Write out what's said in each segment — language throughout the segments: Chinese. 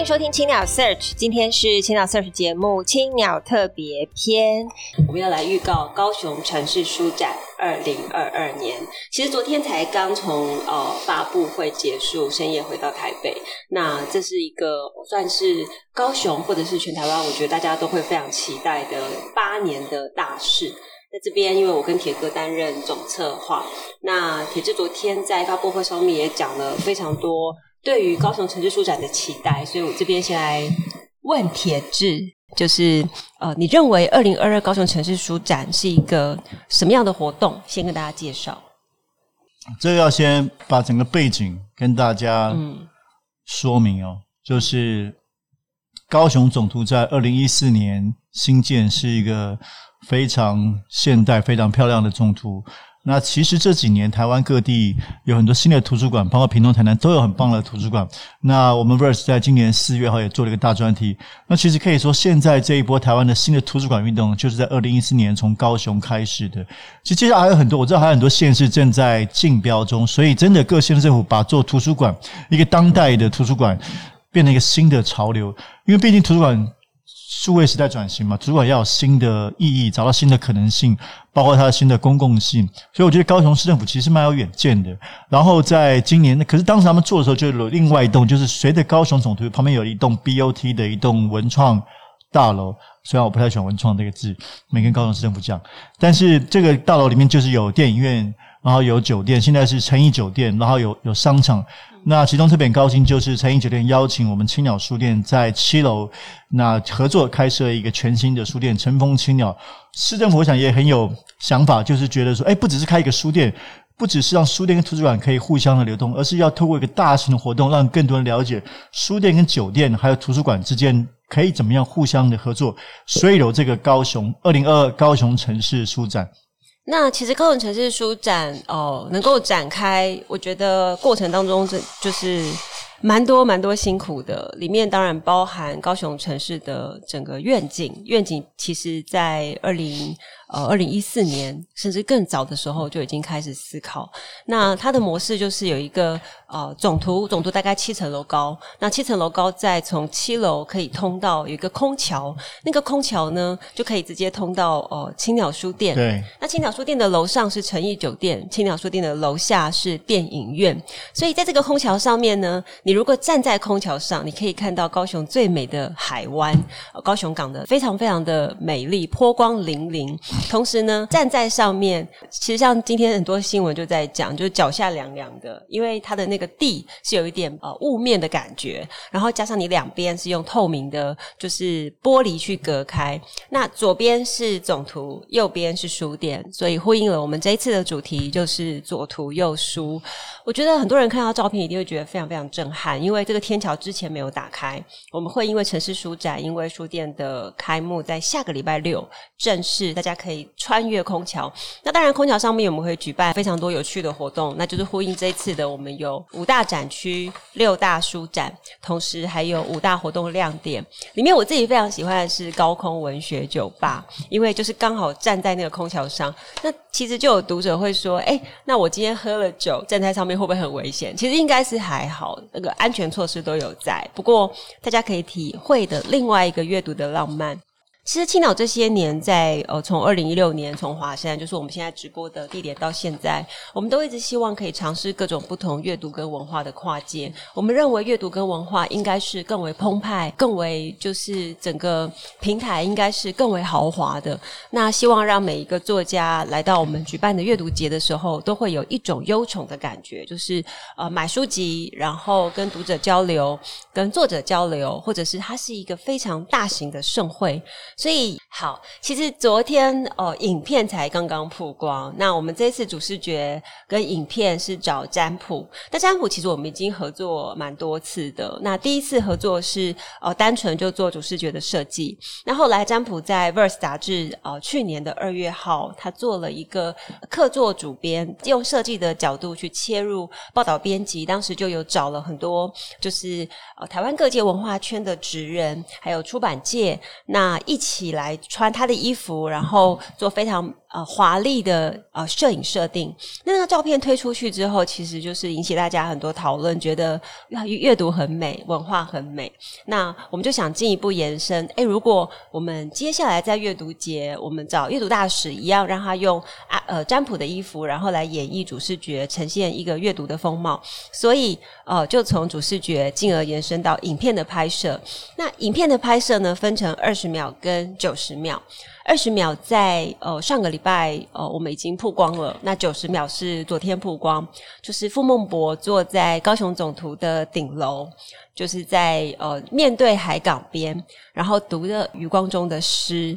迎收听青鸟 Search，今天是青鸟 Search 节目青鸟特别篇，我们要来预告高雄城市书展二零二二年。其实昨天才刚从呃发布会结束，深夜回到台北。那这是一个算是高雄或者是全台湾，我觉得大家都会非常期待的八年的大事。在这边，因为我跟铁哥担任总策划，那铁志昨天在发布会上面也讲了非常多。对于高雄城市书展的期待，所以我这边先来问铁志，就是呃，你认为二零二二高雄城市书展是一个什么样的活动？先跟大家介绍。这个要先把整个背景跟大家说明哦，嗯、就是高雄总图在二零一四年新建，是一个非常现代、非常漂亮的总图。那其实这几年台湾各地有很多新的图书馆，包括屏东、台南都有很棒的图书馆。那我们 Verse 在今年四月号也做了一个大专题。那其实可以说，现在这一波台湾的新的图书馆运动，就是在二零一四年从高雄开始的。其实接下来还有很多，我知道还有很多县市正在竞标中。所以，真的各县市政府把做图书馆一个当代的图书馆变成一个新的潮流，因为毕竟图书馆。数位时代转型嘛，主管要有新的意义，找到新的可能性，包括它的新的公共性。所以我觉得高雄市政府其实蛮有远见的。然后在今年，可是当时他们做的时候，就有另外一栋，就是随着高雄总图旁边有一栋 BOT 的一栋文创大楼。虽然我不太喜欢“文创”这个字，没跟高雄市政府讲，但是这个大楼里面就是有电影院，然后有酒店，现在是诚毅酒店，然后有有商场。那其中特别高兴，就是诚毅酒店邀请我们青鸟书店在七楼，那合作开设一个全新的书店“乘风青鸟”。市政府我想也很有想法，就是觉得说，哎，不只是开一个书店，不只是让书店跟图书馆可以互相的流动，而是要透过一个大型的活动，让更多人了解书店跟酒店还有图书馆之间可以怎么样互相的合作。所以有这个高雄二零二二高雄城市书展。那其实高雄城市书展哦，能够展开，我觉得过程当中这就是蛮多蛮多辛苦的，里面当然包含高雄城市的整个愿景，愿景其实在二零。呃，二零一四年甚至更早的时候就已经开始思考。那它的模式就是有一个呃总图，总图大概七层楼高。那七层楼高，再从七楼可以通到有一个空桥，那个空桥呢就可以直接通到呃青鸟书店。对。那青鸟书店的楼上是诚毅酒店，青鸟书店的楼下是电影院。所以在这个空桥上面呢，你如果站在空桥上，你可以看到高雄最美的海湾，呃、高雄港的非常非常的美丽，波光粼粼。同时呢，站在上面，其实像今天很多新闻就在讲，就是脚下凉凉的，因为它的那个地是有一点呃雾面的感觉，然后加上你两边是用透明的，就是玻璃去隔开。那左边是总图，右边是书店，所以呼应了我们这一次的主题，就是左图右书。我觉得很多人看到照片一定会觉得非常非常震撼，因为这个天桥之前没有打开。我们会因为城市书展，因为书店的开幕在下个礼拜六正式，大家可以。穿越空桥，那当然空桥上面我们会举办非常多有趣的活动，那就是呼应这一次的我们有五大展区、六大书展，同时还有五大活动亮点。里面我自己非常喜欢的是高空文学酒吧，因为就是刚好站在那个空桥上，那其实就有读者会说：“哎，那我今天喝了酒，站在上面会不会很危险？”其实应该是还好，那个安全措施都有在。不过大家可以体会的另外一个阅读的浪漫。其实青岛这些年在呃，从二零一六年从华山，就是我们现在直播的地点到现在，我们都一直希望可以尝试各种不同阅读跟文化的跨界。我们认为阅读跟文化应该是更为澎湃，更为就是整个平台应该是更为豪华的。那希望让每一个作家来到我们举办的阅读节的时候，都会有一种忧宠的感觉，就是呃买书籍，然后跟读者交流，跟作者交流，或者是它是一个非常大型的盛会。所以好，其实昨天哦，影片才刚刚曝光。那我们这次主视觉跟影片是找占卜。那占卜其实我们已经合作蛮多次的。那第一次合作是哦，单纯就做主视觉的设计。那后来占卜在《Verse》杂志哦，去年的二月号，他做了一个客座主编，用设计的角度去切入报道编辑。当时就有找了很多，就是呃台湾各界文化圈的职人，还有出版界，那一起。起来穿他的衣服，然后做非常呃华丽的呃摄影设定。那那个照片推出去之后，其实就是引起大家很多讨论，觉得阅读很美，文化很美。那我们就想进一步延伸，诶，如果我们接下来在阅读节，我们找阅读大使一样，让他用啊呃占卜的衣服，然后来演绎主视觉，呈现一个阅读的风貌。所以呃，就从主视觉进而延伸到影片的拍摄。那影片的拍摄呢，分成二十秒跟九十秒，二十秒在呃上个礼拜呃我们已经曝光了，那九十秒是昨天曝光，就是傅孟博坐在高雄总图的顶楼，就是在呃面对海港边，然后读着余光中的诗，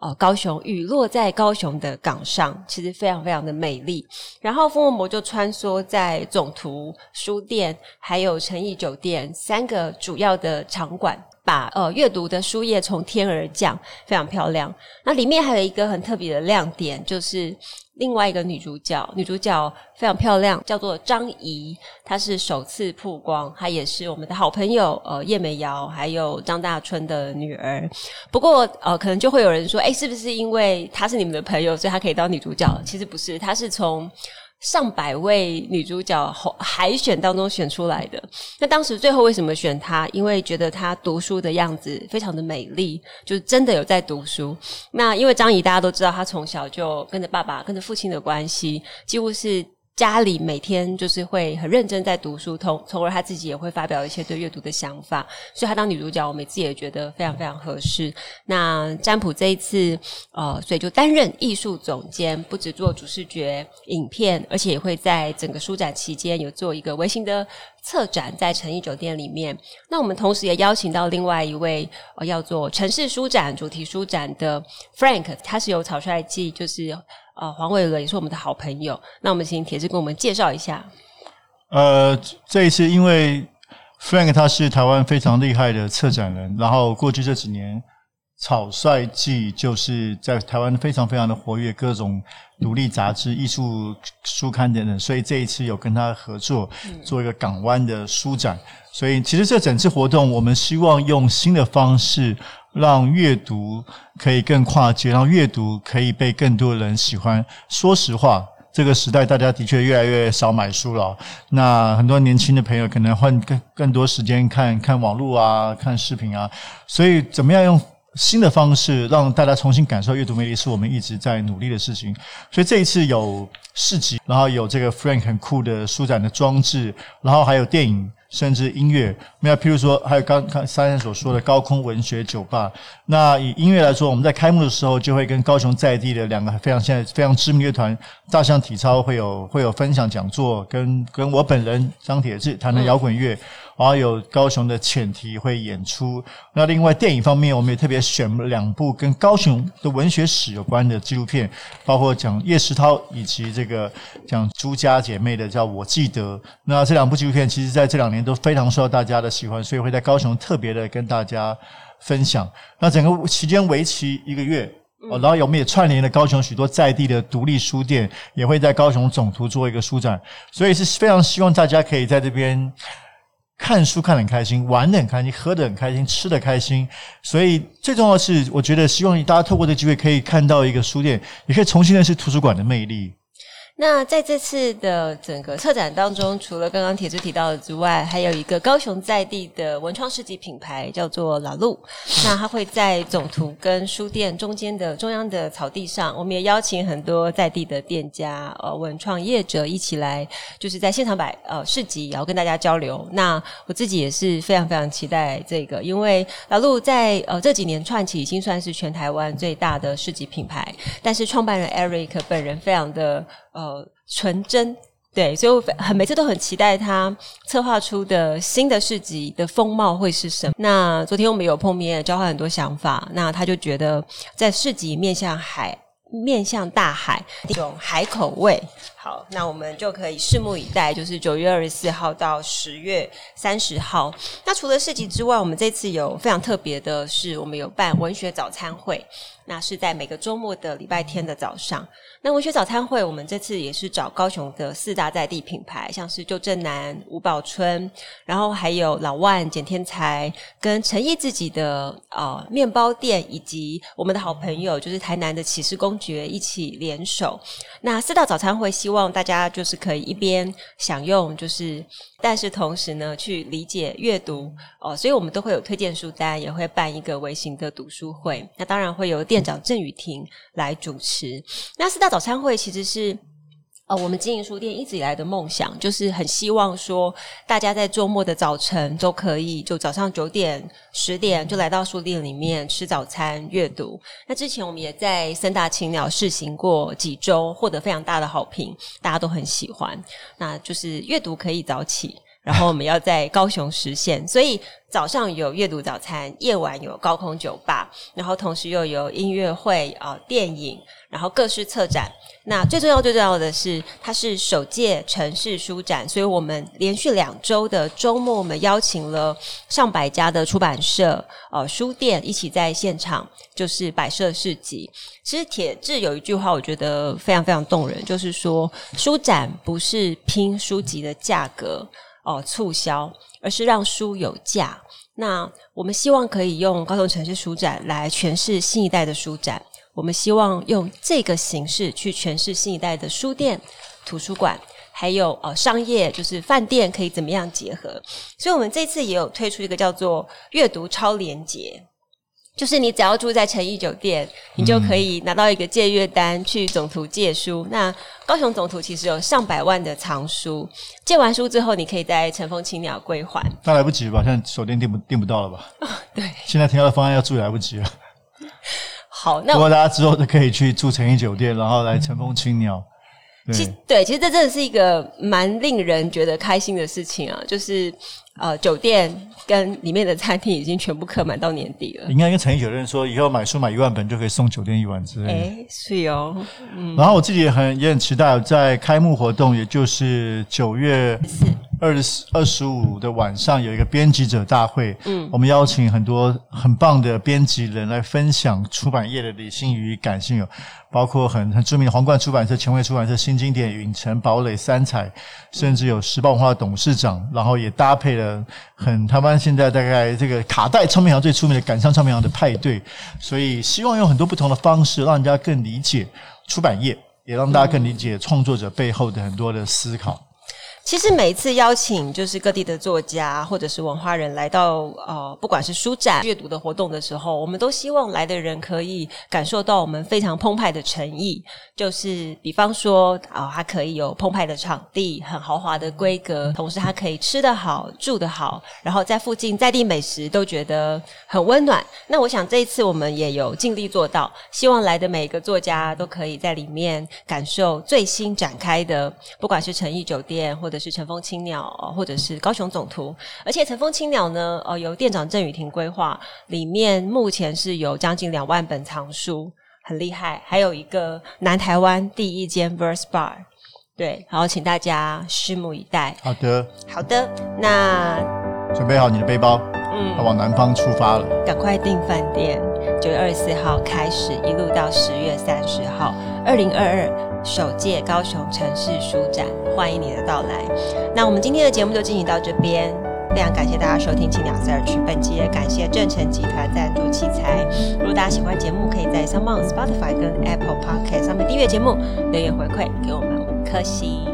呃高雄雨落在高雄的港上，其实非常非常的美丽。然后傅孟博就穿梭在总图书店还有诚毅酒店三个主要的场馆。把呃阅读的书页从天而降，非常漂亮。那里面还有一个很特别的亮点，就是另外一个女主角，女主角非常漂亮，叫做张怡，她是首次曝光，她也是我们的好朋友呃叶美瑶还有张大春的女儿。不过呃，可能就会有人说，诶，是不是因为她是你们的朋友，所以她可以当女主角？其实不是，她是从。上百位女主角海选当中选出来的，那当时最后为什么选她？因为觉得她读书的样子非常的美丽，就是真的有在读书。那因为张怡大家都知道，她从小就跟着爸爸、跟着父亲的关系，几乎是。家里每天就是会很认真在读书，从从而他自己也会发表一些对阅读的想法，所以他当女主角，我们自己也觉得非常非常合适。那占卜这一次，呃，所以就担任艺术总监，不只做主视觉影片，而且也会在整个书展期间有做一个微型的策展，在诚毅酒店里面。那我们同时也邀请到另外一位，呃，要做城市书展主题书展的 Frank，他是由草率记，就是。呃，黄伟娥也是我们的好朋友。那我们请铁志跟我们介绍一下。呃，这一次因为 Frank 他是台湾非常厉害的策展人，然后过去这几年草率季就是在台湾非常非常的活跃，各种独立杂志、艺术书刊等等，所以这一次有跟他合作做一个港湾的书展。嗯、所以其实这整次活动，我们希望用新的方式。让阅读可以更跨界，让阅读可以被更多人喜欢。说实话，这个时代大家的确越来越少买书了。那很多年轻的朋友可能换更更多时间看看网络啊，看视频啊。所以，怎么样用新的方式让大家重新感受阅读魅力，是我们一直在努力的事情。所以这一次有市集，然后有这个 Frank 很酷的书展的装置，然后还有电影。甚至音乐，那譬如说，还有刚刚三人所说的高空文学酒吧。那以音乐来说，我们在开幕的时候就会跟高雄在地的两个非常现在非常知名乐团大象体操会有会有分享讲座，跟跟我本人张铁志谈的摇滚乐。然后有高雄的浅堤会演出。那另外电影方面，我们也特别选了两部跟高雄的文学史有关的纪录片，包括讲叶石涛以及这个讲朱家姐妹的叫《我记得》。那这两部纪录片其实在这两年都非常受到大家的喜欢，所以会在高雄特别的跟大家分享。那整个期间为期一个月，然后我们也串联了高雄许多在地的独立书店，也会在高雄总图做一个书展，所以是非常希望大家可以在这边。看书看得很开心，玩得很开心，喝得很开心，吃得开心。所以最重要是，我觉得希望大家透过这个机会，可以看到一个书店，也可以重新认识图书馆的魅力。那在这次的整个策展当中，除了刚刚铁柱提到的之外，还有一个高雄在地的文创市集品牌叫做老路。那它会在总图跟书店中间的中央的草地上，我们也邀请很多在地的店家、呃文创业者一起来，就是在现场摆呃市集，然后跟大家交流。那我自己也是非常非常期待这个，因为老路在呃这几年串起已经算是全台湾最大的市集品牌，但是创办人 Eric 本人非常的。呃，呃纯真对，所以我很每次都很期待他策划出的新的市集的风貌会是什么。那昨天我们有碰面，交换很多想法。那他就觉得在市集面向海。面向大海，一种海口味。好，那我们就可以拭目以待，就是九月二十四号到十月三十号。那除了市集之外，我们这次有非常特别的是，我们有办文学早餐会。那是在每个周末的礼拜天的早上。那文学早餐会，我们这次也是找高雄的四大在地品牌，像是旧正南、吴宝春，然后还有老万、简天才，跟陈毅自己的呃面包店，以及我们的好朋友就是台南的启示公爵一起联手。那四大早餐会，希希望大家就是可以一边享用，就是。但是同时呢，去理解阅读哦，所以我们都会有推荐书单，也会办一个微型的读书会。那当然会由店长郑雨婷来主持。那四大早餐会其实是呃，我们经营书店一直以来的梦想，就是很希望说大家在周末的早晨都可以，就早上九点、十点就来到书店里面吃早餐、阅读。那之前我们也在三大青鸟试行过几周，获得非常大的好评，大家都很喜欢。那就是阅读可以早起。然后我们要在高雄实现，所以早上有阅读早餐，夜晚有高空酒吧，然后同时又有音乐会啊、呃、电影，然后各式策展。那最重要、最重要的是，它是首届城市书展，所以我们连续两周的周末，我们邀请了上百家的出版社、呃书店一起在现场，就是摆设市集。其实铁志有一句话，我觉得非常非常动人，就是说书展不是拼书籍的价格。哦，促销，而是让书有价。那我们希望可以用高雄城市书展来诠释新一代的书展。我们希望用这个形式去诠释新一代的书店、图书馆，还有呃商业，就是饭店可以怎么样结合。所以，我们这次也有推出一个叫做“阅读超连结”。就是你只要住在诚毅酒店，你就可以拿到一个借阅单去总图借书。嗯、那高雄总图其实有上百万的藏书，借完书之后，你可以在乘风青鸟归还。那来不及吧？现在酒店订不订不到了吧？哦、对，现在听到的方案要住也来不及了。好，那不过大家之后就可以去住诚毅酒店，然后来乘风青鸟。对其对，其实这真的是一个蛮令人觉得开心的事情啊，就是。呃，酒店跟里面的餐厅已经全部客满到年底了。应该跟诚毅酒店说，以后买书买一万本就可以送酒店一晚之类的。哎，是哦。嗯。然后我自己也很也很期待，在开幕活动，也就是九月二十二十五的晚上，有一个编辑者大会。嗯。我们邀请很多很棒的编辑人来分享出版业的理性与感性，有包括很很著名的皇冠出版社、前卫出版社、新经典、允晨、堡垒、三彩，甚至有时报文化的董事长，然后也搭配了。很，他们现在大概这个卡带唱片行最出名的感伤唱片行的派对，所以希望用很多不同的方式，让人家更理解出版业，也让大家更理解创作者背后的很多的思考。其实每一次邀请就是各地的作家或者是文化人来到呃，不管是书展、阅读的活动的时候，我们都希望来的人可以感受到我们非常澎湃的诚意。就是比方说啊，它可以有澎湃的场地，很豪华的规格，同时它可以吃得好、住得好，然后在附近在地美食都觉得很温暖。那我想这一次我们也有尽力做到，希望来的每一个作家都可以在里面感受最新展开的，不管是诚意酒店或者是乘风青鸟，或者是高雄总图。而且乘风青鸟呢，呃，由店长郑雨婷规划，里面目前是有将近两万本藏书。很厉害，还有一个南台湾第一间 Verse Bar，对，然后请大家拭目以待。好的，好的，那准备好你的背包，嗯，要往南方出发了，赶快订饭店。九月二十四号开始，一路到十月三十号，二零二二首届高雄城市书展，欢迎你的到来。那我们今天的节目就进行到这边。非常感谢大家收听《青鸟 Search》，本期也感谢正成集团赞助器材。如果大家喜欢节目，可以在 SoundOn Spotify 跟 Apple Podcast 上面订阅节目，留言回馈给我们五颗星。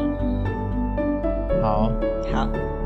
好，好。